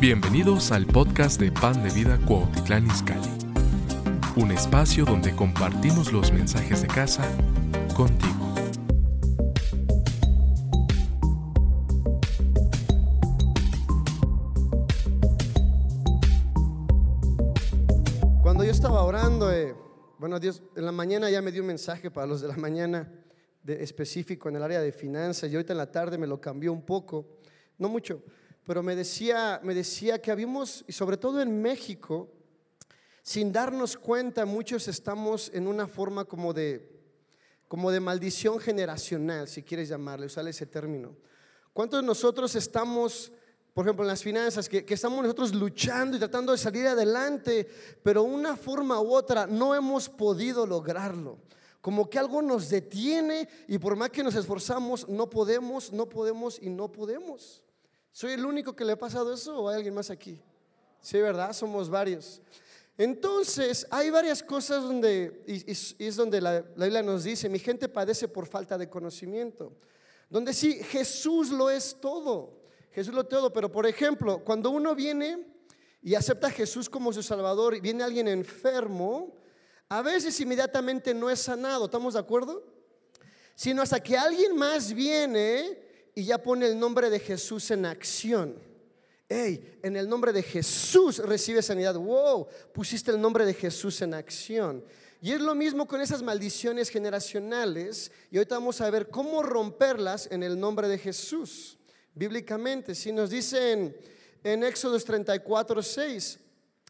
Bienvenidos al podcast de Pan de Vida Cuautitlán Izcalli, un espacio donde compartimos los mensajes de casa contigo. Cuando yo estaba orando, eh, bueno, Dios en la mañana ya me dio un mensaje para los de la mañana de específico en el área de finanzas y ahorita en la tarde me lo cambió un poco, no mucho, pero me decía, me decía que habíamos, y sobre todo en México, sin darnos cuenta, muchos estamos en una forma como de, como de maldición generacional, si quieres llamarle, usar ese término. ¿Cuántos de nosotros estamos, por ejemplo, en las finanzas, que, que estamos nosotros luchando y tratando de salir adelante, pero una forma u otra no hemos podido lograrlo? Como que algo nos detiene y por más que nos esforzamos, no podemos, no podemos y no podemos. ¿Soy el único que le ha pasado eso o hay alguien más aquí? Sí, ¿verdad? Somos varios. Entonces, hay varias cosas donde, y, es donde la, la Biblia nos dice, mi gente padece por falta de conocimiento. Donde sí, Jesús lo es todo. Jesús lo es todo. Pero, por ejemplo, cuando uno viene y acepta a Jesús como su Salvador y viene alguien enfermo, a veces inmediatamente no es sanado. ¿Estamos de acuerdo? Sino hasta que alguien más viene y ya pone el nombre de Jesús en acción. Hey, en el nombre de Jesús recibe sanidad. Wow, pusiste el nombre de Jesús en acción. Y es lo mismo con esas maldiciones generacionales. Y ahorita vamos a ver cómo romperlas en el nombre de Jesús. Bíblicamente, si nos dicen en Éxodo 34, 6,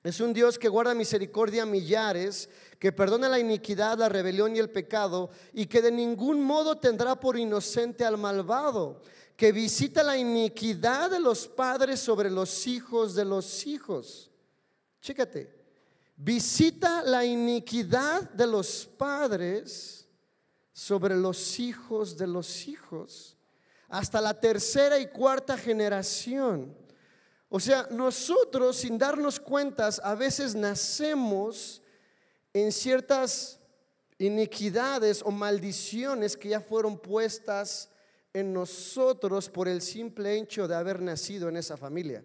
es un Dios que guarda misericordia a millares, que perdona la iniquidad, la rebelión y el pecado, y que de ningún modo tendrá por inocente al malvado que visita la iniquidad de los padres sobre los hijos de los hijos. Chécate, visita la iniquidad de los padres sobre los hijos de los hijos, hasta la tercera y cuarta generación. O sea, nosotros sin darnos cuentas a veces nacemos en ciertas iniquidades o maldiciones que ya fueron puestas en nosotros por el simple hecho de haber nacido en esa familia.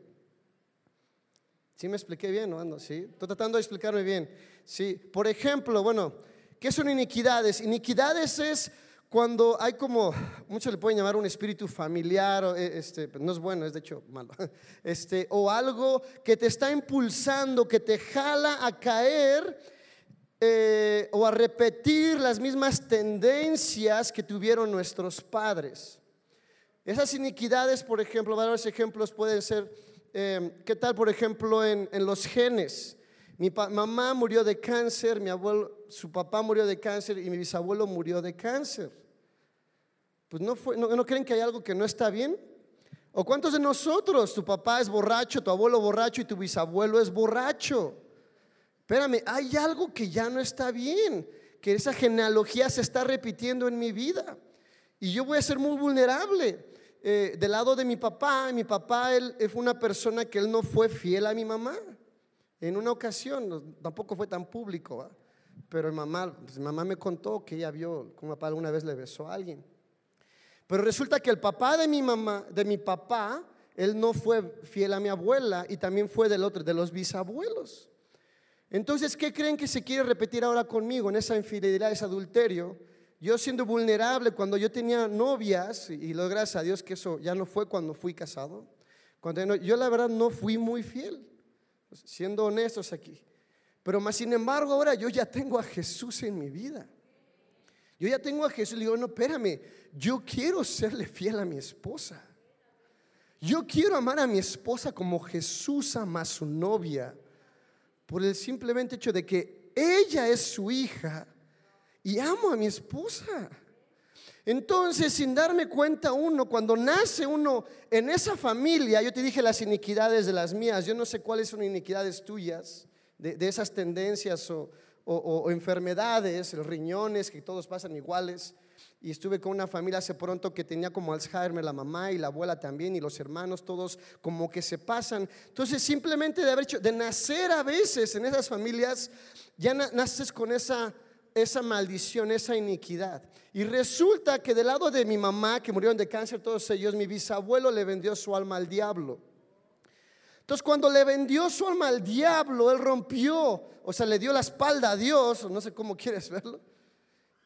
¿Sí me expliqué bien? ¿no? ¿Sí? Estoy tratando de explicarme bien. Sí. Por ejemplo, bueno, ¿qué son iniquidades? Iniquidades es cuando hay como, muchos le pueden llamar un espíritu familiar, eh, este, no es bueno, es de hecho malo, este, o algo que te está impulsando, que te jala a caer eh, o a repetir las mismas tendencias que tuvieron nuestros padres. Esas iniquidades, por ejemplo, varios ejemplos pueden ser, eh, ¿qué tal, por ejemplo, en, los genes? Mi mamá murió de cáncer, mi abuelo, su papá murió de cáncer y mi bisabuelo murió de cáncer. Pues no, fue, no, ¿no creen que hay algo que no está bien? ¿O cuántos de nosotros, tu papá es borracho, tu abuelo borracho y tu bisabuelo es borracho? Espérame, hay algo que ya no está bien, que esa genealogía se está repitiendo en mi vida. Y yo voy a ser muy vulnerable. Eh, del lado de mi papá, mi papá él, fue una persona que él no fue fiel a mi mamá. En una ocasión, tampoco fue tan público, pero mamá, pues, mi mamá me contó que ella vio como papá alguna vez le besó a alguien. Pero resulta que el papá de mi mamá, de mi papá, él no fue fiel a mi abuela y también fue del otro, de los bisabuelos. Entonces, ¿qué creen que se quiere repetir ahora conmigo en esa infidelidad, ese adulterio? Yo siendo vulnerable cuando yo tenía novias, y lo gracias a Dios que eso ya no fue cuando fui casado, cuando yo la verdad no fui muy fiel, siendo honestos aquí. Pero más sin embargo ahora yo ya tengo a Jesús en mi vida. Yo ya tengo a Jesús le digo, no, espérame, yo quiero serle fiel a mi esposa. Yo quiero amar a mi esposa como Jesús ama a su novia, por el simplemente hecho de que ella es su hija y amo a mi esposa. Entonces, sin darme cuenta uno, cuando nace uno en esa familia, yo te dije las iniquidades de las mías, yo no sé cuáles son iniquidades tuyas, de, esas tendencias o, o, enfermedades, los riñones, que todos pasan iguales. Y estuve con una familia hace pronto que tenía como Alzheimer, la mamá y la abuela también, y los hermanos, todos como que se pasan. Entonces, simplemente de haber hecho, de nacer a veces en esas familias, ya naces con esa esa maldición, esa iniquidad. Y resulta que del lado de mi mamá, que murieron de cáncer todos ellos, mi bisabuelo le vendió su alma al diablo. Entonces cuando le vendió su alma al diablo, él rompió, o sea, le dio la espalda a Dios, no sé cómo quieres verlo,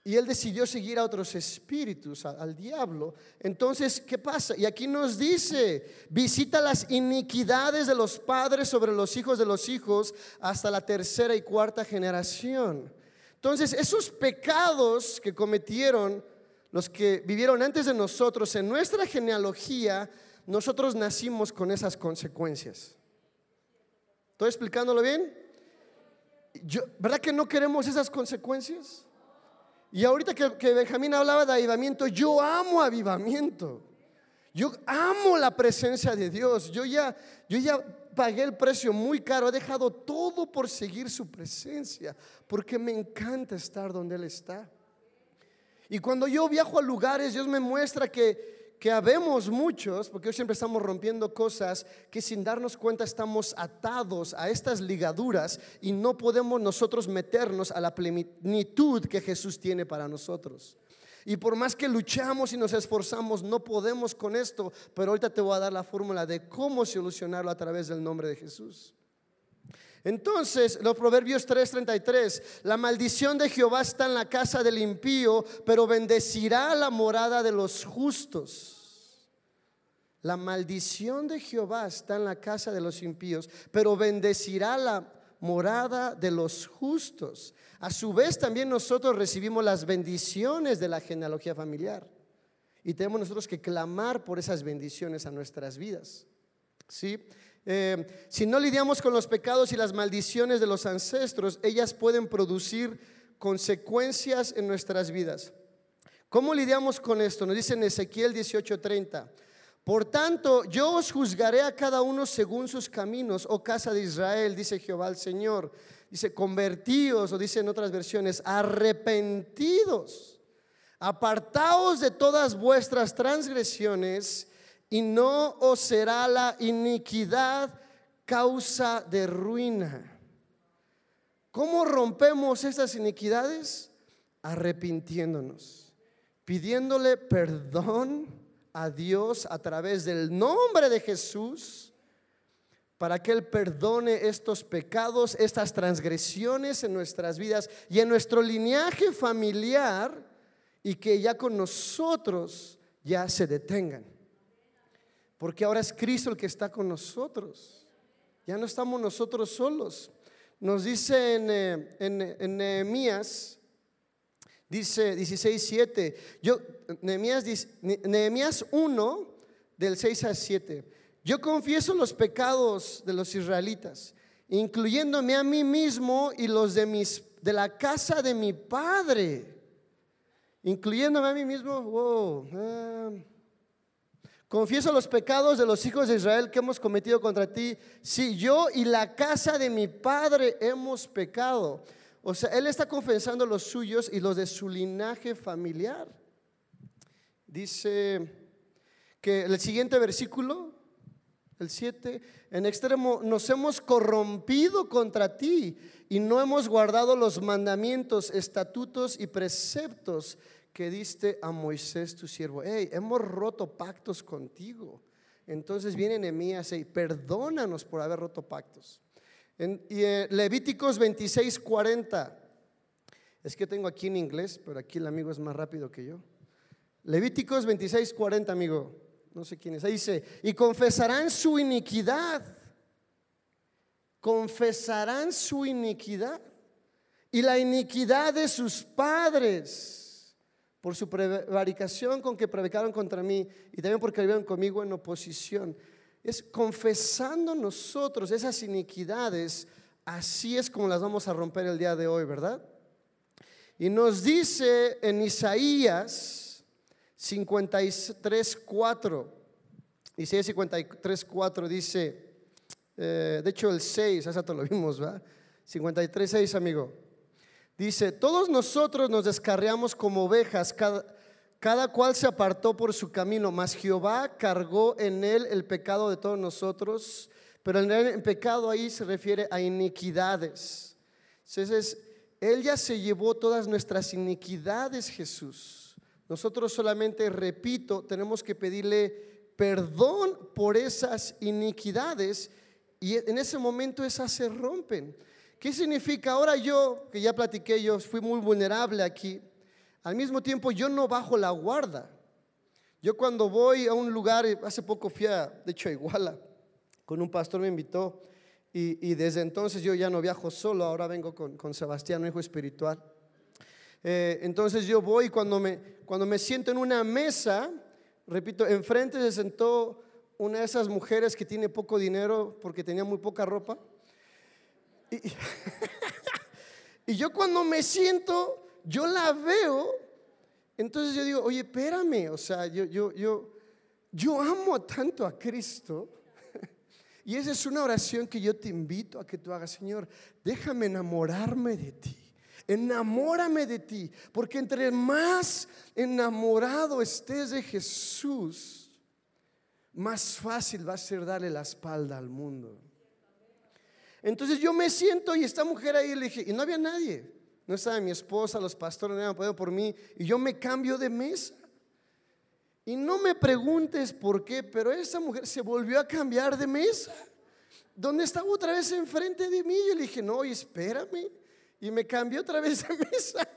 y él decidió seguir a otros espíritus, al diablo. Entonces, ¿qué pasa? Y aquí nos dice, visita las iniquidades de los padres sobre los hijos de los hijos hasta la tercera y cuarta generación. Entonces, esos pecados que cometieron los que vivieron antes de nosotros, en nuestra genealogía, nosotros nacimos con esas consecuencias. ¿Estoy explicándolo bien? Yo, ¿Verdad que no queremos esas consecuencias? Y ahorita que, Benjamín hablaba de avivamiento, yo amo avivamiento. Yo amo la presencia de Dios. Yo ya, yo ya pagué el precio muy caro. He dejado todo por seguir su presencia. Porque me encanta estar donde Él está. Y cuando yo viajo a lugares, Dios me muestra que que habemos muchos, porque hoy siempre estamos rompiendo cosas que sin darnos cuenta estamos atados a estas ligaduras y no podemos nosotros meternos a la plenitud que Jesús tiene para nosotros. Y por más que luchamos y nos esforzamos, no podemos con esto, pero ahorita te voy a dar la fórmula de cómo solucionarlo a través del nombre de Jesús. Entonces, los Proverbios 3:33, la maldición de Jehová está en la casa del impío, pero bendecirá la morada de los justos. La maldición de Jehová está en la casa de los impíos, pero bendecirá la morada de los justos. A su vez también nosotros recibimos las bendiciones de la genealogía familiar. Y tenemos nosotros que clamar por esas bendiciones a nuestras vidas. ¿Sí? Eh, si no lidiamos con los pecados y las maldiciones de los ancestros, ellas pueden producir consecuencias en nuestras vidas. ¿Cómo lidiamos con esto? Nos dice en Ezequiel 18:30. Por tanto, yo os juzgaré a cada uno según sus caminos, oh casa de Israel, dice Jehová el Señor. Dice, convertíos, o dice en otras versiones, arrepentidos, apartaos de todas vuestras transgresiones y no os será la iniquidad causa de ruina. ¿Cómo rompemos estas iniquidades? Arrepintiéndonos, pidiéndole perdón a Dios a través del nombre de Jesús para que Él perdone estos pecados, estas transgresiones en nuestras vidas y en nuestro linaje familiar y que ya con nosotros ya se detengan. Porque ahora es Cristo el que está con nosotros. Ya no estamos nosotros solos. Nos dice en, eh, en, Nehemías, dice 16, 7. Yo, Nehemías, Nehemías 1, del 6 al 7. Yo confieso los pecados de los israelitas, incluyéndome a mí mismo y los de, mis, de la casa de mi padre. Incluyéndome a mí mismo, wow. Eh, Confieso los pecados de los hijos de Israel que hemos cometido contra ti. Si yo y la casa de mi padre hemos pecado. O sea, él está confesando los suyos y los de su linaje familiar. Dice que el siguiente versículo, el 7, en extremo, nos hemos corrompido contra ti y no hemos guardado los mandamientos, estatutos y preceptos que diste a Moisés tu siervo. Hey, hemos roto pactos contigo. Entonces viene Nehemías y perdónanos por haber roto pactos. En, Levíticos 26, 40. Es que tengo aquí en inglés, pero aquí el amigo es más rápido que yo. Levíticos 26, 40, amigo. No sé quién es. Ahí dice, y confesarán su iniquidad. Confesarán su iniquidad. Y la iniquidad de sus padres por su prevaricación con que prevaricaron contra mí y también porque vivieron conmigo en oposición. Es confesando nosotros esas iniquidades, así es como las vamos a romper el día de hoy, ¿verdad? Y nos dice en Isaías 53, 4, Isaías 53, 4 dice, eh, de hecho el 6, hace rato lo vimos, ¿verdad? 53, 6, amigo. Dice, todos nosotros nos descarriamos como ovejas, cada, cada cual se apartó por su camino, mas Jehová cargó en él el pecado de todos nosotros, pero en el pecado ahí se refiere a iniquidades. Entonces, él ya se llevó todas nuestras iniquidades, Jesús. Nosotros solamente, repito, tenemos que pedirle perdón por esas iniquidades y en ese momento esas se rompen. ¿Qué significa? Ahora yo, que ya platiqué, yo fui muy vulnerable aquí, al mismo tiempo yo no bajo la guarda. Yo cuando voy a un lugar, hace poco fui a, de hecho a Iguala, con un pastor me invitó y, desde entonces yo ya no viajo solo, ahora vengo con, con Sebastián, un hijo espiritual. Eh, entonces yo voy cuando me, cuando me siento en una mesa, repito, enfrente se sentó una de esas mujeres que tiene poco dinero porque tenía muy poca ropa. Y, yo cuando me siento, yo la veo, entonces yo digo, oye, espérame, o sea, yo, yo, yo, yo amo tanto a Cristo. Y esa es una oración que yo te invito a que tú hagas, Señor, déjame enamorarme de ti. Enamórame de ti, porque entre más enamorado estés de Jesús, más fácil va a ser darle la espalda al mundo. Entonces yo me siento y esta mujer ahí le dije, y no había nadie. No estaba mi esposa, los pastores no habían podido por mí. Y yo me cambio de mesa. Y no me preguntes por qué, pero esa mujer se volvió a cambiar de mesa. Donde estaba otra vez enfrente de mí. Yo le dije, no, espérame. Y me cambió otra vez de mesa.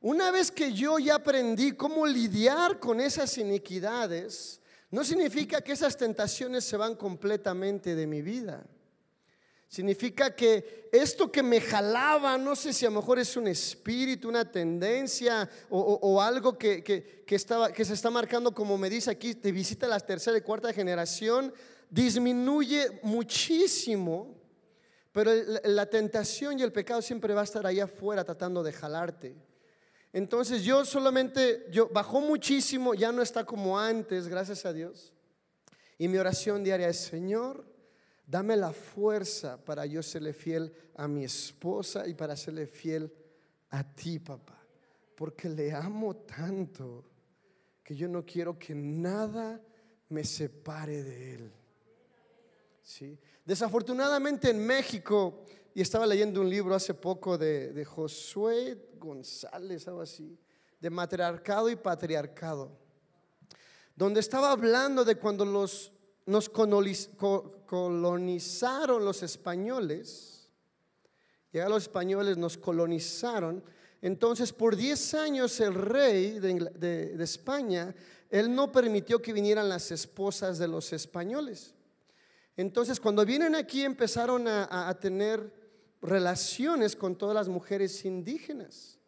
Una vez que yo ya aprendí cómo lidiar con esas iniquidades, no significa que esas tentaciones se van completamente de mi vida. Significa que esto que me jalaba, no sé si a lo mejor es un espíritu, una tendencia o, algo que, estaba, que se está marcando, como me dice aquí, te visita la tercera y cuarta generación, disminuye muchísimo, pero la tentación y el pecado siempre va a estar ahí afuera tratando de jalarte. Entonces yo solamente, yo bajó muchísimo, ya no está como antes, gracias a Dios. Y mi oración diaria es, Señor, dame la fuerza para yo serle fiel a mi esposa y para serle fiel a ti, papá. Porque le amo tanto que yo no quiero que nada me separe de él. ¿Sí? Desafortunadamente en México, y estaba leyendo un libro hace poco de, de Josué González, algo así, de matriarcado y patriarcado, donde estaba hablando de cuando los, nos colonizaron los españoles, ya los españoles nos colonizaron, entonces por 10 años el rey de, España, él no permitió que vinieran las esposas de los españoles. Entonces cuando vienen aquí empezaron a tener relaciones con todas las mujeres indígenas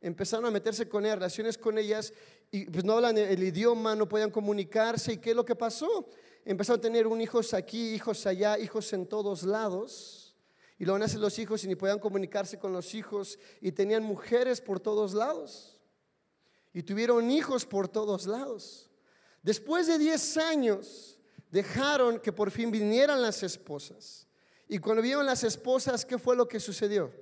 empezaron a meterse con ellas, relaciones con ellas, y pues no hablan el idioma, no podían comunicarse. ¿Y qué es lo que pasó? Empezaron a tener un hijos aquí, hijos allá, hijos en todos lados. Y luego nacen los hijos y ni podían comunicarse con los hijos. Y tenían mujeres por todos lados. Y tuvieron hijos por todos lados. Después de 10 años, dejaron que por fin vinieran las esposas. Y cuando vieron las esposas, ¿qué fue lo que sucedió?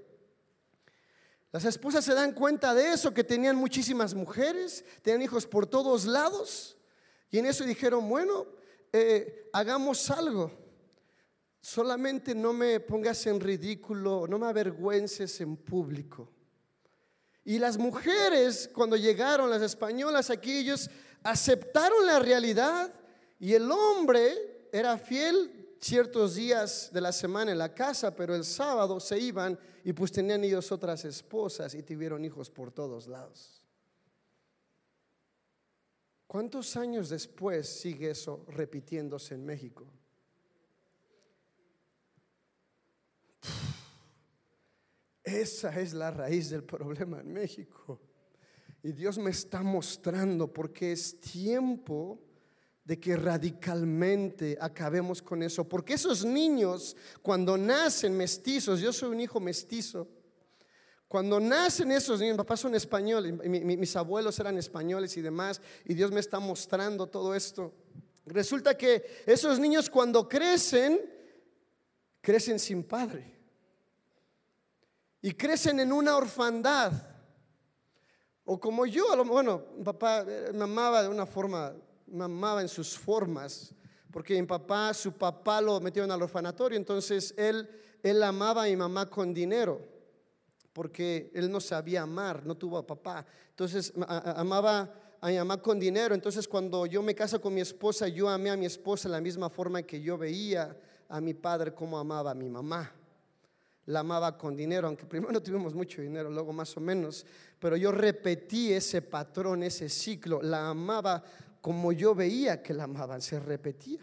Las esposas se dan cuenta de eso, que tenían muchísimas mujeres, tenían hijos por todos lados. Y en eso dijeron, bueno, eh, hagamos algo. Solamente no me pongas en ridículo, no me avergüences en público. Y las mujeres, cuando llegaron las españolas aquí, ellos aceptaron la realidad y el hombre era fiel ciertos días de la semana en la casa, pero el sábado se iban y pues tenían ellos otras esposas y tuvieron hijos por todos lados. ¿Cuántos años después sigue eso repitiéndose en México? Esa es la raíz del problema en México. Y Dios me está mostrando porque es tiempo de que radicalmente acabemos con eso. Porque esos niños, cuando nacen mestizos, yo soy un hijo mestizo, cuando nacen esos niños, papás son españoles, mis abuelos eran españoles y demás, y Dios me está mostrando todo esto. Resulta que esos niños cuando crecen, crecen sin padre. Y crecen en una orfandad. O como yo, bueno, papá eh, me amaba de una forma mamaba en sus formas, porque mi papá, su papá lo metieron al orfanatorio, entonces él, él amaba a mi mamá con dinero, porque él no sabía amar, no tuvo a papá. Entonces amaba a mi mamá con dinero, entonces cuando yo me caso con mi esposa, yo amé a mi esposa de la misma forma que yo veía a mi padre como amaba a mi mamá. La amaba con dinero, aunque primero tuvimos mucho dinero, luego más o menos, pero yo repetí ese patrón, ese ciclo. La amaba como yo veía que la amaban, se repetía.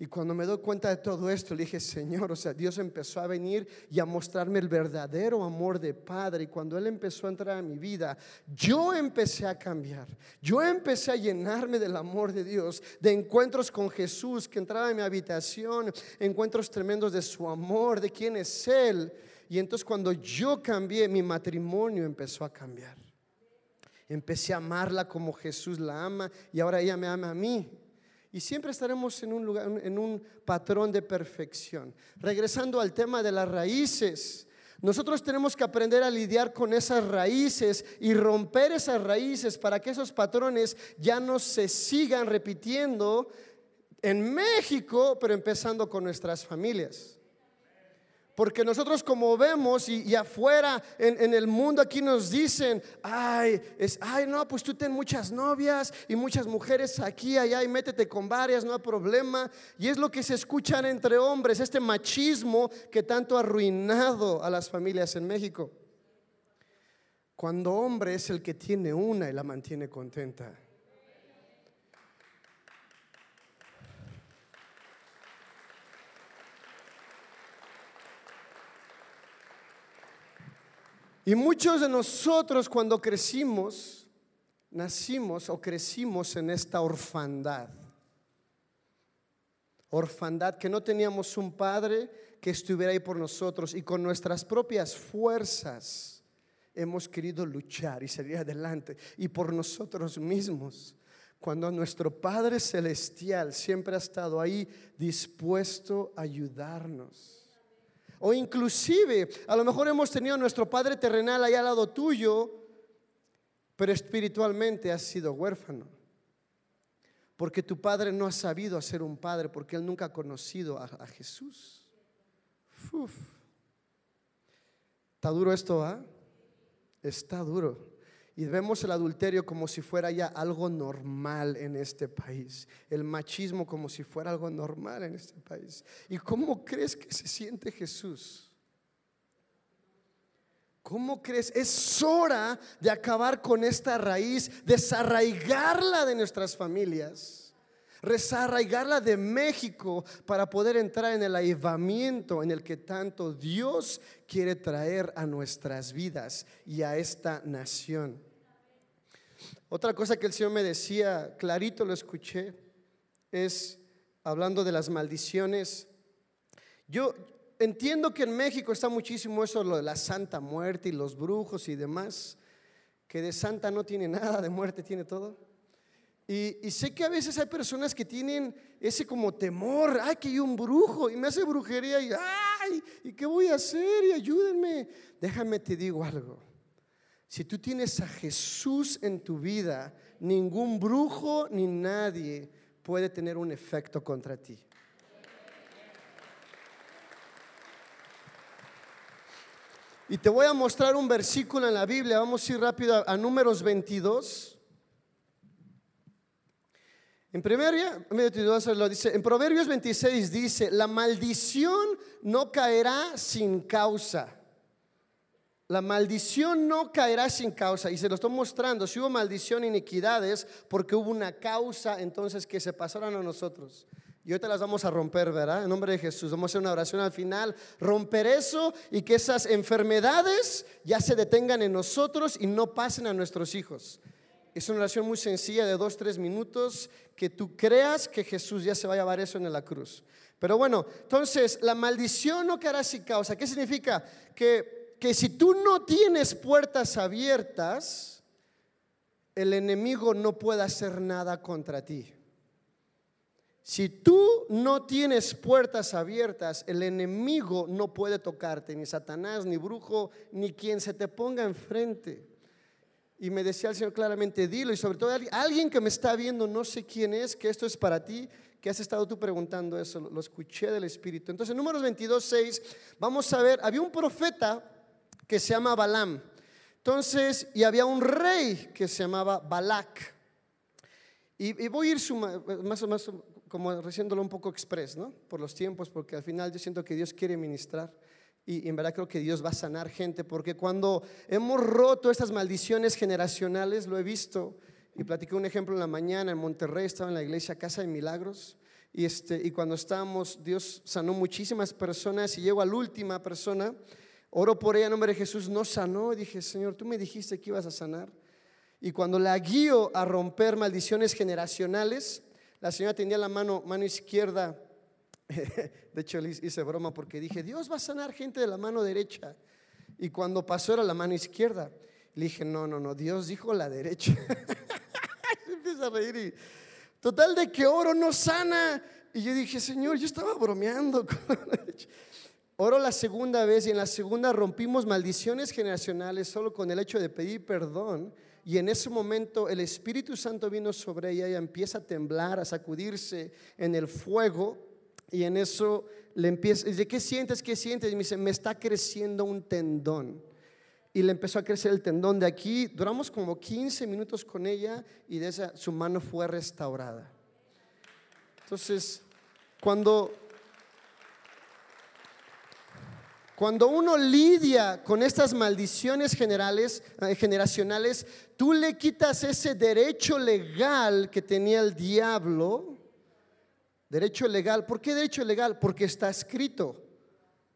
Y cuando me doy cuenta de todo esto, le dije, Señor, o sea, Dios empezó a venir y a mostrarme el verdadero amor de Padre. Y cuando Él empezó a entrar a mi vida, yo empecé a cambiar. Yo empecé a llenarme del amor de Dios, de encuentros con Jesús, que entraba en mi habitación, encuentros tremendos de su amor, de quién es Él. Y entonces cuando yo cambié, mi matrimonio empezó a cambiar. Empecé a amarla como Jesús la ama y ahora ella me ama a mí y siempre estaremos en un lugar, en un patrón de perfección. Regresando al tema de las raíces, nosotros tenemos que aprender a lidiar con esas raíces y romper esas raíces para que esos patrones ya no se sigan repitiendo en México, pero empezando con nuestras familias. Porque nosotros como vemos y, afuera en, el mundo aquí nos dicen, ay, es, ay, no, pues tú ten muchas novias y muchas mujeres aquí, allá y métete con varias, no hay problema. Y es lo que se escuchan entre hombres, este machismo que tanto ha arruinado a las familias en México. Cuando hombre es el que tiene una y la mantiene contenta. Y muchos de nosotros cuando crecimos, nacimos o crecimos en esta orfandad. Orfandad que no teníamos un padre que estuviera ahí por nosotros y con nuestras propias fuerzas hemos querido luchar y salir adelante y por nosotros mismos. Cuando nuestro Padre Celestial siempre ha estado ahí dispuesto a ayudarnos. O inclusive, a lo mejor hemos tenido a nuestro Padre terrenal ahí al lado tuyo, pero espiritualmente has sido huérfano. Porque tu padre no ha sabido hacer un padre, porque él nunca ha conocido a, Jesús. ¿Está duro esto, ah? Está duro. Y vemos el adulterio como si fuera ya algo normal en este país. El machismo como si fuera algo normal en este país. ¿Y cómo crees que se siente Jesús? ¿Cómo crees? Es hora de acabar con esta raíz, desarraigarla de nuestras familias, desarraigarla de México para poder entrar en el avivamiento en el que tanto Dios quiere traer a nuestras vidas y a esta nación. Otra cosa que el Señor me decía, clarito lo escuché, es hablando de las maldiciones. Yo entiendo que en México está muchísimo eso, lo de la santa muerte y los brujos y demás, que de santa no tiene nada, de muerte tiene todo. Y, sé que a veces hay personas que tienen ese como temor, ay, que hay un brujo y me hace brujería y, ay, ¿y qué voy a hacer? Y ayúdenme. Déjame te digo algo. Si tú tienes a Jesús en tu vida, ningún brujo ni nadie puede tener un efecto contra ti. Y te voy a mostrar un versículo en la Biblia. Vamos a ir rápido a, números 22. En, lo dice, en Proverbios 26 dice, la maldición no caerá sin causa. La maldición no caerá sin causa. Y se lo estoy mostrando. Si hubo maldición, iniquidades, porque hubo una causa entonces que se pasaron a nosotros. Y te las vamos a romper, ¿verdad? En nombre de Jesús. Vamos a hacer una oración al final. Romper eso y que esas enfermedades ya se detengan en nosotros y no pasen a nuestros hijos. Es una oración muy sencilla de dos, tres minutos. Que tú creas que Jesús ya se va a llevar eso en la cruz. Pero bueno, entonces la maldición no caerá sin causa. ¿Qué significa? Que que si tú no tienes puertas abiertas, el enemigo no puede hacer nada contra ti. Si tú no tienes puertas abiertas, el enemigo no puede tocarte, ni Satanás, ni brujo, ni quien se te ponga enfrente. Y me decía el Señor claramente, dilo, y sobre todo alguien que me está viendo, no sé quién es, que esto es para ti, que has estado tú preguntando eso, lo escuché del Espíritu. Entonces, en números 22, 6, vamos a ver, había un profeta que se llama Balaam. Entonces, y había un rey que se llamaba Balak. Y, voy a ir más, más, como haciéndolo un poco express, ¿no? Por los tiempos, porque al final yo siento que Dios quiere ministrar. Y, y en verdad creo que Dios va a sanar gente, porque cuando hemos roto estas maldiciones generacionales, lo he visto, y platiqué un ejemplo en la mañana en Monterrey, estaba en la iglesia Casa de Milagros, y, este, y cuando estábamos, Dios sanó muchísimas personas, y llego a la última persona, oro por ella en nombre de Jesús, no sanó, dije, Señor, tú me dijiste que ibas a sanar. Y cuando la guío a romper maldiciones generacionales, la señora tenía la mano, mano izquierda. De hecho, le hice broma porque dije, Dios va a sanar gente de la mano derecha. Y cuando pasó era la mano izquierda. Le dije, no, no, no, Dios dijo la derecha. Empieza a reír total de que oro no sana. Y yo dije, Señor, yo estaba bromeando con la derecha. Oro la segunda vez y en la segunda rompimos maldiciones generacionales solo con el hecho de pedir perdón y en ese momento el Espíritu Santo vino sobre ella y empieza a temblar, a sacudirse en el fuego. Y en eso le empieza, dice, ¿qué sientes? ¿Qué sientes? Y me dice, me está creciendo un tendón. Y le empezó a crecer el tendón de aquí. Duramos como 15 minutos con ella y de esa su mano fue restaurada. Entonces, cuando Cuando uno lidia con estas maldiciones generales, eh, generacionales, tú le quitas ese derecho legal que tenía el diablo. Derecho legal. ¿Por qué derecho legal? Porque está escrito.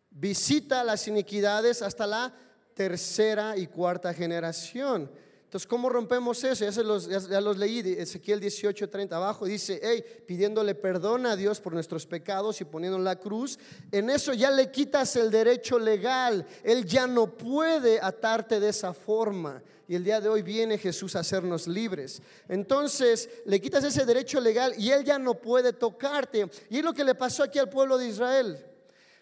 Visita las iniquidades hasta la tercera y cuarta generación. Entonces, ¿cómo rompemos eso? Ya, los, leí, Ezequiel 18, 30 abajo, dice, hey, pidiéndole perdón a Dios por nuestros pecados y poniendo la cruz, en eso ya le quitas el derecho legal, Él ya no puede atarte de esa forma. Y el día de hoy viene Jesús a hacernos libres. Entonces, le quitas ese derecho legal y Él ya no puede tocarte. Y es lo que le pasó aquí al pueblo de Israel.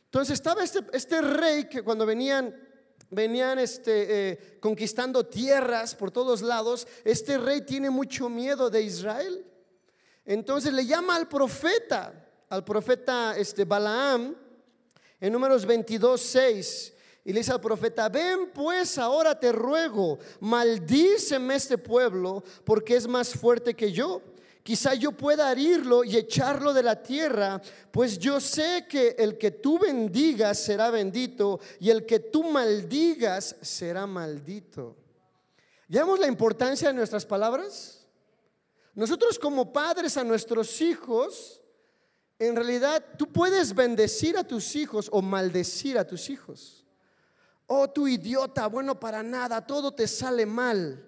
Entonces, estaba este, este rey que cuando venían venían este, eh, conquistando tierras por todos lados, este rey tiene mucho miedo de Israel. Entonces le llama al profeta, al profeta este, Balaam, en números 22, 6, y le dice al profeta, ven pues ahora te ruego, maldíceme este pueblo porque es más fuerte que yo. Quizá yo pueda herirlo y echarlo de la tierra, pues yo sé que el que tú bendigas será bendito y el que tú maldigas será maldito. ¿Ya vemos la importancia de nuestras palabras? Nosotros como padres a nuestros hijos, en realidad tú puedes bendecir a tus hijos o maldecir a tus hijos. Oh, tu idiota, bueno para nada, todo te sale mal.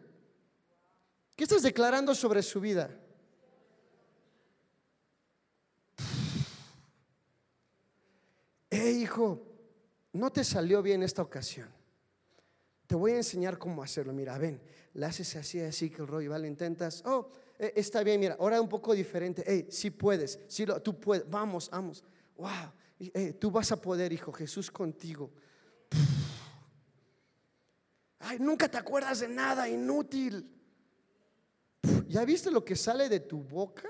¿Qué estás declarando sobre su vida? Hijo, no te salió bien esta ocasión. Te voy a enseñar cómo hacerlo. Mira, ven, le haces así, así que el rollo, ¿vale? Intentas, oh, eh, está bien, mira, ahora un poco diferente. Hey, si puedes, si lo, tú puedes, vamos, vamos. Wow, tú vas a poder, hijo, Jesús contigo. Ay, nunca te acuerdas de nada, inútil. ¿Ya viste lo que sale de tu boca?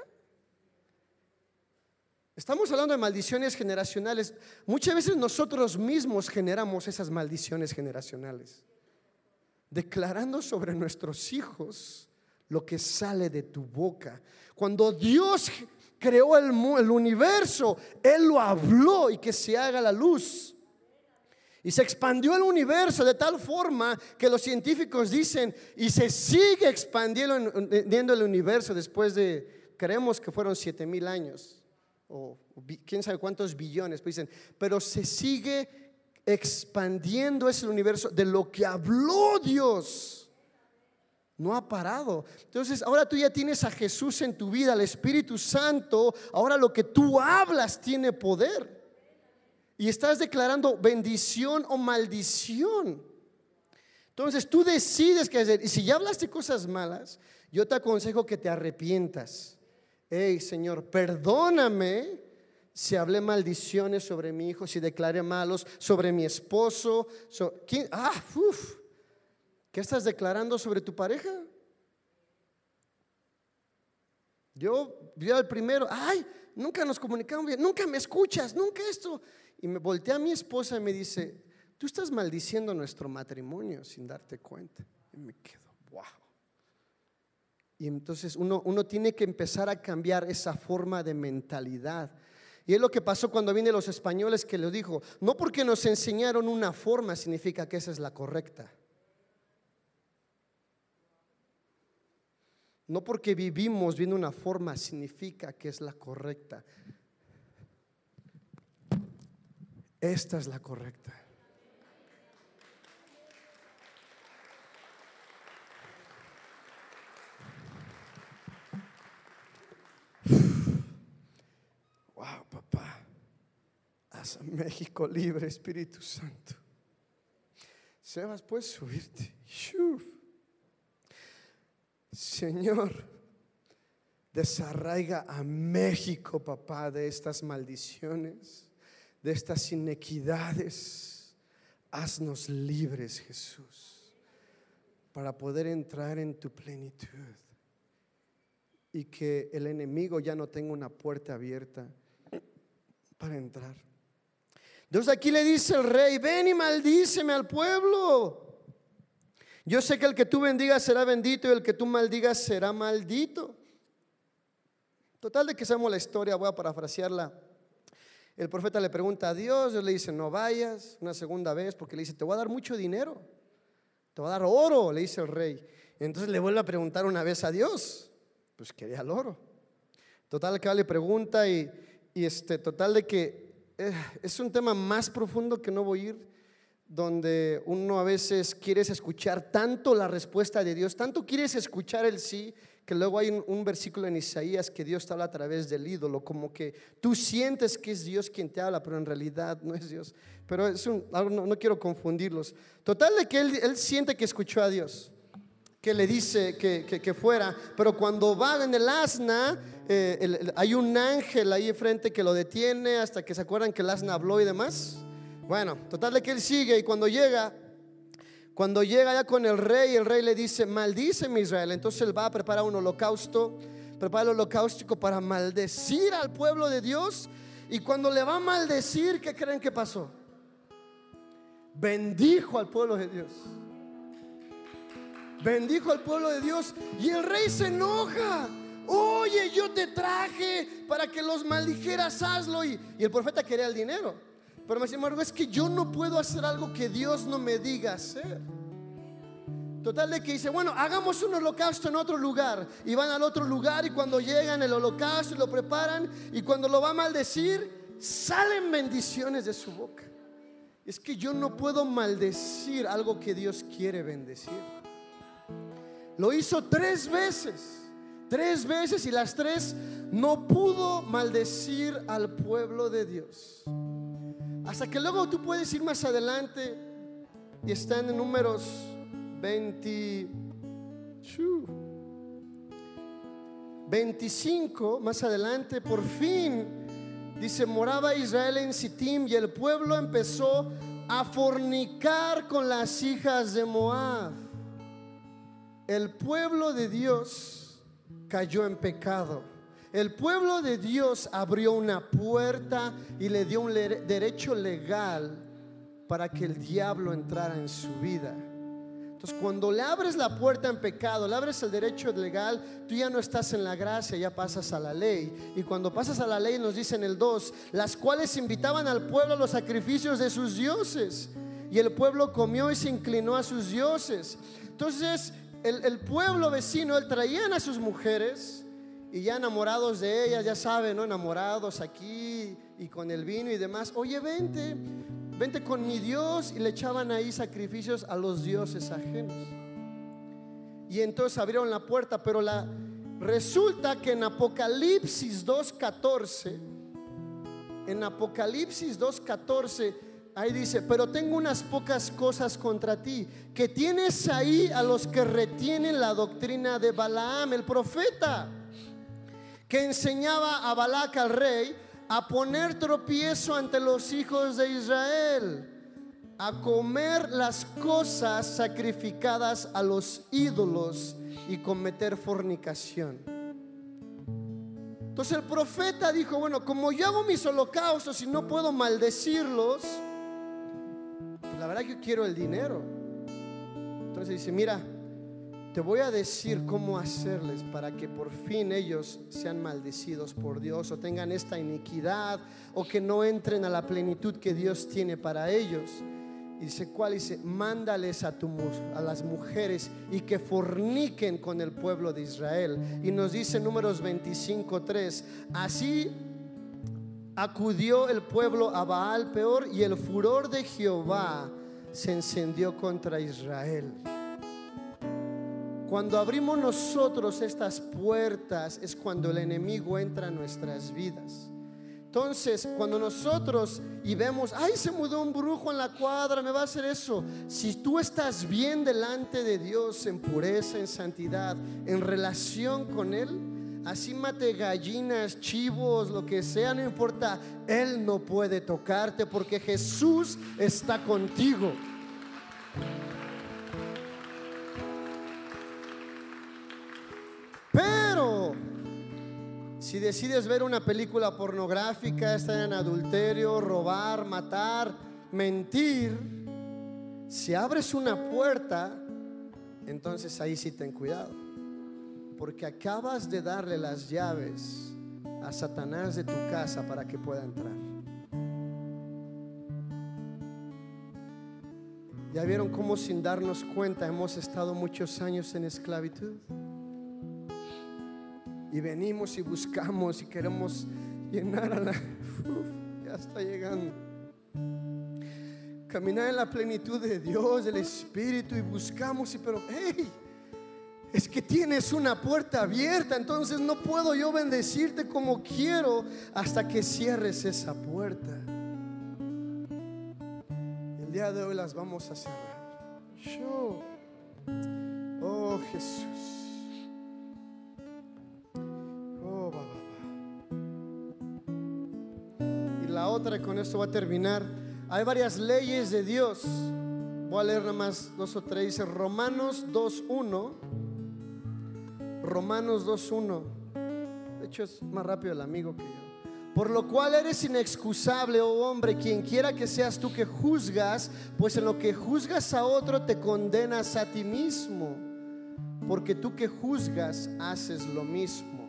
Estamos hablando de maldiciones generacionales. Muchas veces nosotros mismos generamos esas maldiciones generacionales, declarando sobre nuestros hijos lo que sale de tu boca. Cuando Dios creó el, el universo, Él lo habló y que se haga la luz. Y se expandió el universo de tal forma que los científicos dicen, y se sigue expandiendo el universo después de, creemos que fueron siete mil años o, quién sabe cuántos billones, pues dicen, pero se sigue expandiendo ese universo de lo que habló Dios. No ha parado. Entonces, ahora tú ya tienes a Jesús en tu vida, al Espíritu Santo. Ahora lo que tú hablas tiene poder. Y estás declarando bendición o maldición. Entonces, tú decides qué hacer. Y si ya hablaste cosas malas, yo te aconsejo que te arrepientas hey Señor, perdóname si hablé maldiciones sobre mi hijo, si declaré malos sobre mi esposo. Ah, ¿Qué estás declarando sobre tu pareja? Yo vi al primero, ay, nunca nos comunicamos bien, nunca me escuchas, nunca esto. Y me volteé a mi esposa y me dice, tú estás maldiciendo nuestro matrimonio sin darte cuenta. Y me quedo, wow. Y entonces uno, uno tiene que empezar a cambiar esa forma de mentalidad. Y es lo que pasó cuando vienen los españoles que le dijo, no porque nos enseñaron una forma significa que esa es la correcta. No porque vivimos viendo una forma significa que es la correcta. Esta es la correcta. Wow, papá. A México libre, Espíritu Santo. Sebas, puedes subirte. Señor, desarraiga a México, papá, de estas maldiciones, de estas inequidades. Haznos libres, Jesús, para poder entrar en tu plenitud y que el enemigo ya no tenga una puerta abierta para entrar. Entonces aquí le dice el rey, ven y maldíceme al pueblo. Yo sé que el que tú bendigas será bendito y el que tú maldigas será maldito. Total de que sabemos la historia, voy a parafrasearla. El profeta le pregunta a Dios, Dios le dice, no vayas una segunda vez porque le dice, te voy a dar mucho dinero, te voy a dar oro, le dice el rey. entonces le vuelve a preguntar una vez a Dios, pues quería el oro. Total que le pregunta y, este, total de que es un tema más profundo que no voy a ir donde uno a veces quieres escuchar tanto la respuesta de Dios, tanto quieres escuchar el sí, que luego hay un, versículo en Isaías que Dios te habla a través del ídolo, como que tú sientes que es Dios quien te habla, pero en realidad no es Dios. Pero es un, no, quiero confundirlos. Total de que él, siente que escuchó a Dios, que le dice que, fuera, pero cuando va en el asna, eh, hay un ángel ahí enfrente que lo detiene hasta que se acuerdan que el asna habló y demás. Bueno, total de que él sigue y cuando llega, cuando llega ya con el rey, el rey le dice, maldice mi Israel. Entonces él va a preparar un holocausto, prepara el holocausto para maldecir al pueblo de Dios. Y cuando le va a maldecir, ¿qué creen que pasó? Bendijo al pueblo de Dios. Bendijo al pueblo de Dios y el rey se enoja. Te traje para que los maldijeras, hazlo. Y, y el profeta quería el dinero. Pero sin embargo es que yo no puedo hacer algo que Dios no me diga hacer. Total de que dice, bueno, hagamos un holocausto en otro lugar. Y van al otro lugar y cuando llegan el holocausto y lo preparan y cuando lo va a maldecir, salen bendiciones de su boca. Es que yo no puedo maldecir algo que Dios quiere bendecir. Lo hizo tres veces, tres veces y las tres no pudo maldecir al pueblo de Dios. Hasta que luego tú puedes ir más adelante y están en números 20, 25, más adelante, por fin, dice, moraba Israel en Sittim y el pueblo empezó a fornicar con las hijas de Moab. El pueblo de Dios cayó en pecado. El pueblo de Dios abrió una puerta y le dio un derecho legal para que el diablo entrara en su vida. Entonces, cuando le abres la puerta en pecado, le abres el derecho legal, tú ya no estás en la gracia, ya pasas a la ley. Y cuando pasas a la ley, nos dicen el 2, las cuales invitaban al pueblo a los sacrificios de sus dioses. Y el pueblo comió y se inclinó a sus dioses. Entonces, el, pueblo vecino, él traían a sus mujeres y ya enamorados de ella, ya saben, ¿no? Enamorados aquí y con el vino y demás. Oye, vente, vente con mi Dios. Y le echaban ahí sacrificios a los dioses ajenos. Y entonces abrieron la puerta, pero la, resulta que en Apocalipsis 2.14, en Apocalipsis 2.14, ahí dice, pero tengo unas pocas cosas contra ti, que tienes ahí a los que retienen la doctrina de Balaam, el profeta que enseñaba a Balac al rey a poner tropiezo ante los hijos de Israel, a comer las cosas sacrificadas a los ídolos y cometer fornicación. Entonces el profeta dijo, bueno, como yo hago mis holocaustos y no puedo maldecirlos, la verdad quiero el dinero. Entonces dice, mira, te voy a decir cómo hacerles para que por fin ellos sean maldecidos por Dios o tengan esta iniquidad o que no entren a la plenitud que Dios tiene para ellos. Y dice, ¿cuál? Dice, mándales a, tu, a las mujeres y que forniquen con el pueblo de Israel. Y nos dice números 25.3, así acudió el pueblo a Baal peor y el furor de Jehová se encendió contra Israel. Cuando abrimos nosotros estas puertas es cuando el enemigo entra en nuestras vidas. Entonces, cuando nosotros y vemos, ay, se mudó un brujo en la cuadra, me va a hacer eso. Si tú estás bien delante de Dios en pureza, en santidad, en relación con Él, así mate gallinas, chivos, lo que sea, no importa, Él no puede tocarte porque Jesús está contigo. Pero si decides ver una película pornográfica, estar en adulterio, robar, matar, mentir, si abres una puerta, entonces ahí sí ten cuidado. Porque acabas de darle las llaves a Satanás de tu casa para que pueda entrar. ¿Ya vieron cómo sin darnos cuenta hemos estado muchos años en esclavitud? y venimos y buscamos y queremos llenar a la... ya está llegando. Caminar en la plenitud de Dios, del Espíritu y buscamos, y pero, hey, es que tienes una puerta abierta, entonces no puedo yo bendecirte como quiero hasta que cierres esa puerta. El día de hoy las vamos a cerrar. Yo, oh Jesús. otra y con esto va a terminar. Hay varias leyes de Dios. Voy a leer nada más dos o tres. Dice Romanos 2.1. Romanos 2.1. De hecho es más rápido el amigo que yo. Por lo cual eres inexcusable, oh hombre, quien quiera que seas tú que juzgas, pues en lo que juzgas a otro te condenas a ti mismo, porque tú que juzgas haces lo mismo.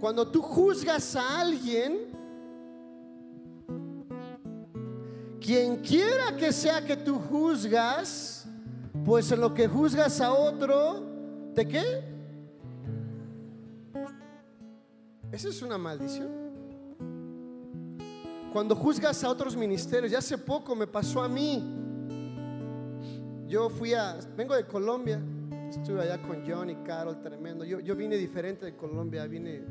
Cuando tú juzgas a alguien, Quien quiera que sea que tú juzgas, pues en lo que juzgas a otro, ¿de qué? Esa es una maldición. Cuando juzgas a otros ministerios, ya hace poco me pasó a mí. Yo fui a, vengo de Colombia, estuve allá con John y Carol, tremendo. Yo, yo vine diferente de Colombia, vine,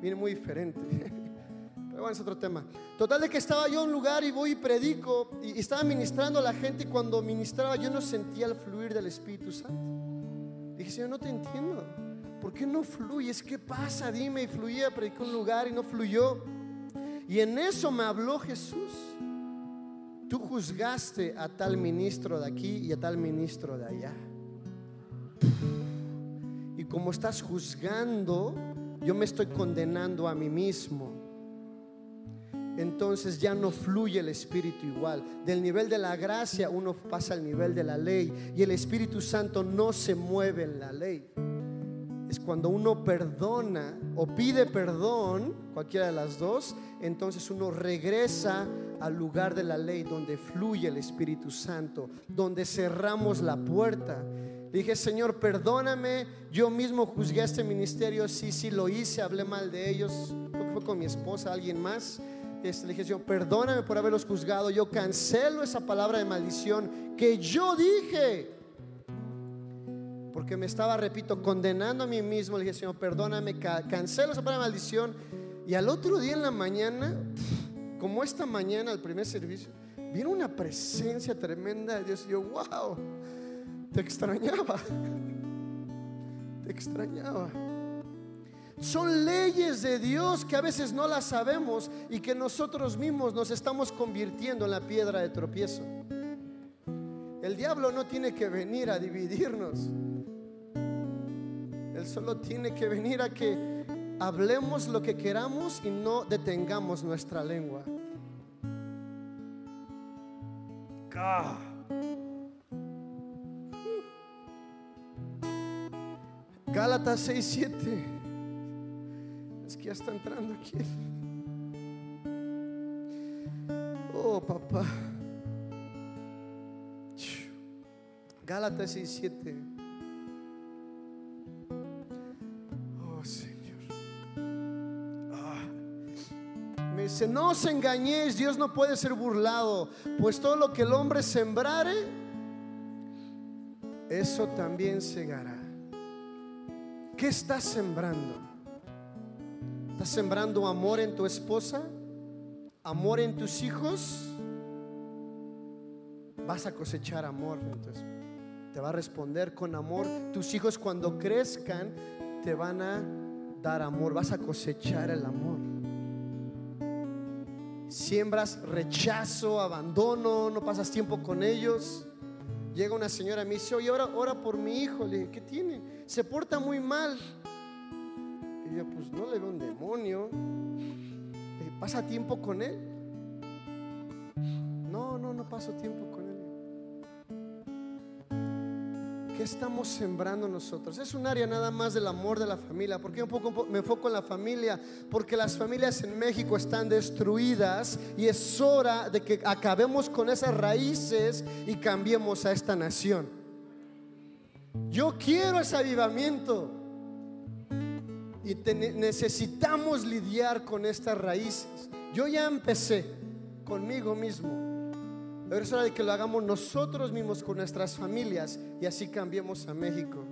vine muy diferente. bueno, es otro tema. Total de que estaba yo en un lugar y voy y predico y, estaba ministrando a la gente y cuando ministraba yo no sentía el fluir del Espíritu Santo. Dije, Señor, no te entiendo. ¿Por qué no fluyes? ¿Qué pasa? Dime. Y fluía, predicó un lugar y no fluyó. Y en eso me habló Jesús. Tú juzgaste a tal ministro de aquí y a tal ministro de allá. Y como estás juzgando, yo me estoy condenando a mí mismo entonces ya no fluye el Espíritu igual. Del nivel de la gracia uno pasa al nivel de la ley y el Espíritu Santo no se mueve en la ley. Es cuando uno perdona o pide perdón, cualquiera de las dos, entonces uno regresa al lugar de la ley donde fluye el Espíritu Santo, donde cerramos la puerta. dije, Señor, perdóname, yo mismo juzgué este ministerio, sí, sí lo hice, hablé mal de ellos, fue con mi esposa, alguien más le dije, Señor, perdóname por haberlos juzgado. Yo cancelo esa palabra de maldición que yo dije. Porque me estaba, repito, condenando a mí mismo. Le dije, Señor, perdóname, cancelo esa palabra de maldición. Y al otro día en la mañana, como esta mañana, al primer servicio, vino una presencia tremenda de Dios. Y yo, wow, te extrañaba. Te extrañaba. Son leyes de Dios que a veces no las sabemos y que nosotros mismos nos estamos convirtiendo en la piedra de tropiezo. El diablo no tiene que venir a dividirnos. Él solo tiene que venir a que hablemos lo que queramos y no detengamos nuestra lengua. Gálatas 6, 7. Es que ya está entrando aquí. Oh, papá. Gálatas 6, 7. Oh, Señor. Ah. Me dice, no os engañéis, Dios no puede ser burlado, pues todo lo que el hombre sembrare, eso también segará. ¿Qué estás sembrando? ¿Estás sembrando amor en tu esposa? ¿Amor en tus hijos? Vas a cosechar amor. Entonces, te va a responder con amor. Tus hijos cuando crezcan te van a dar amor. Vas a cosechar el amor. Siembras rechazo, abandono, no pasas tiempo con ellos. Llega una señora y me dice, oye, ora, ora por mi hijo. Le dije, ¿qué tiene? Se porta muy mal. Pues no le veo un demonio. Dije, ¿pasa tiempo con él? No, no, no paso tiempo con él. ¿Qué estamos sembrando nosotros? Es un área nada más del amor de la familia. ¿Por qué un poco me enfoco en la familia? Porque las familias en México están destruidas y es hora de que acabemos con esas raíces y cambiemos a esta nación. Yo quiero ese avivamiento y necesitamos lidiar con estas raíces. Yo ya empecé conmigo mismo. Pero es hora de que lo hagamos nosotros mismos con nuestras familias y así cambiemos a México.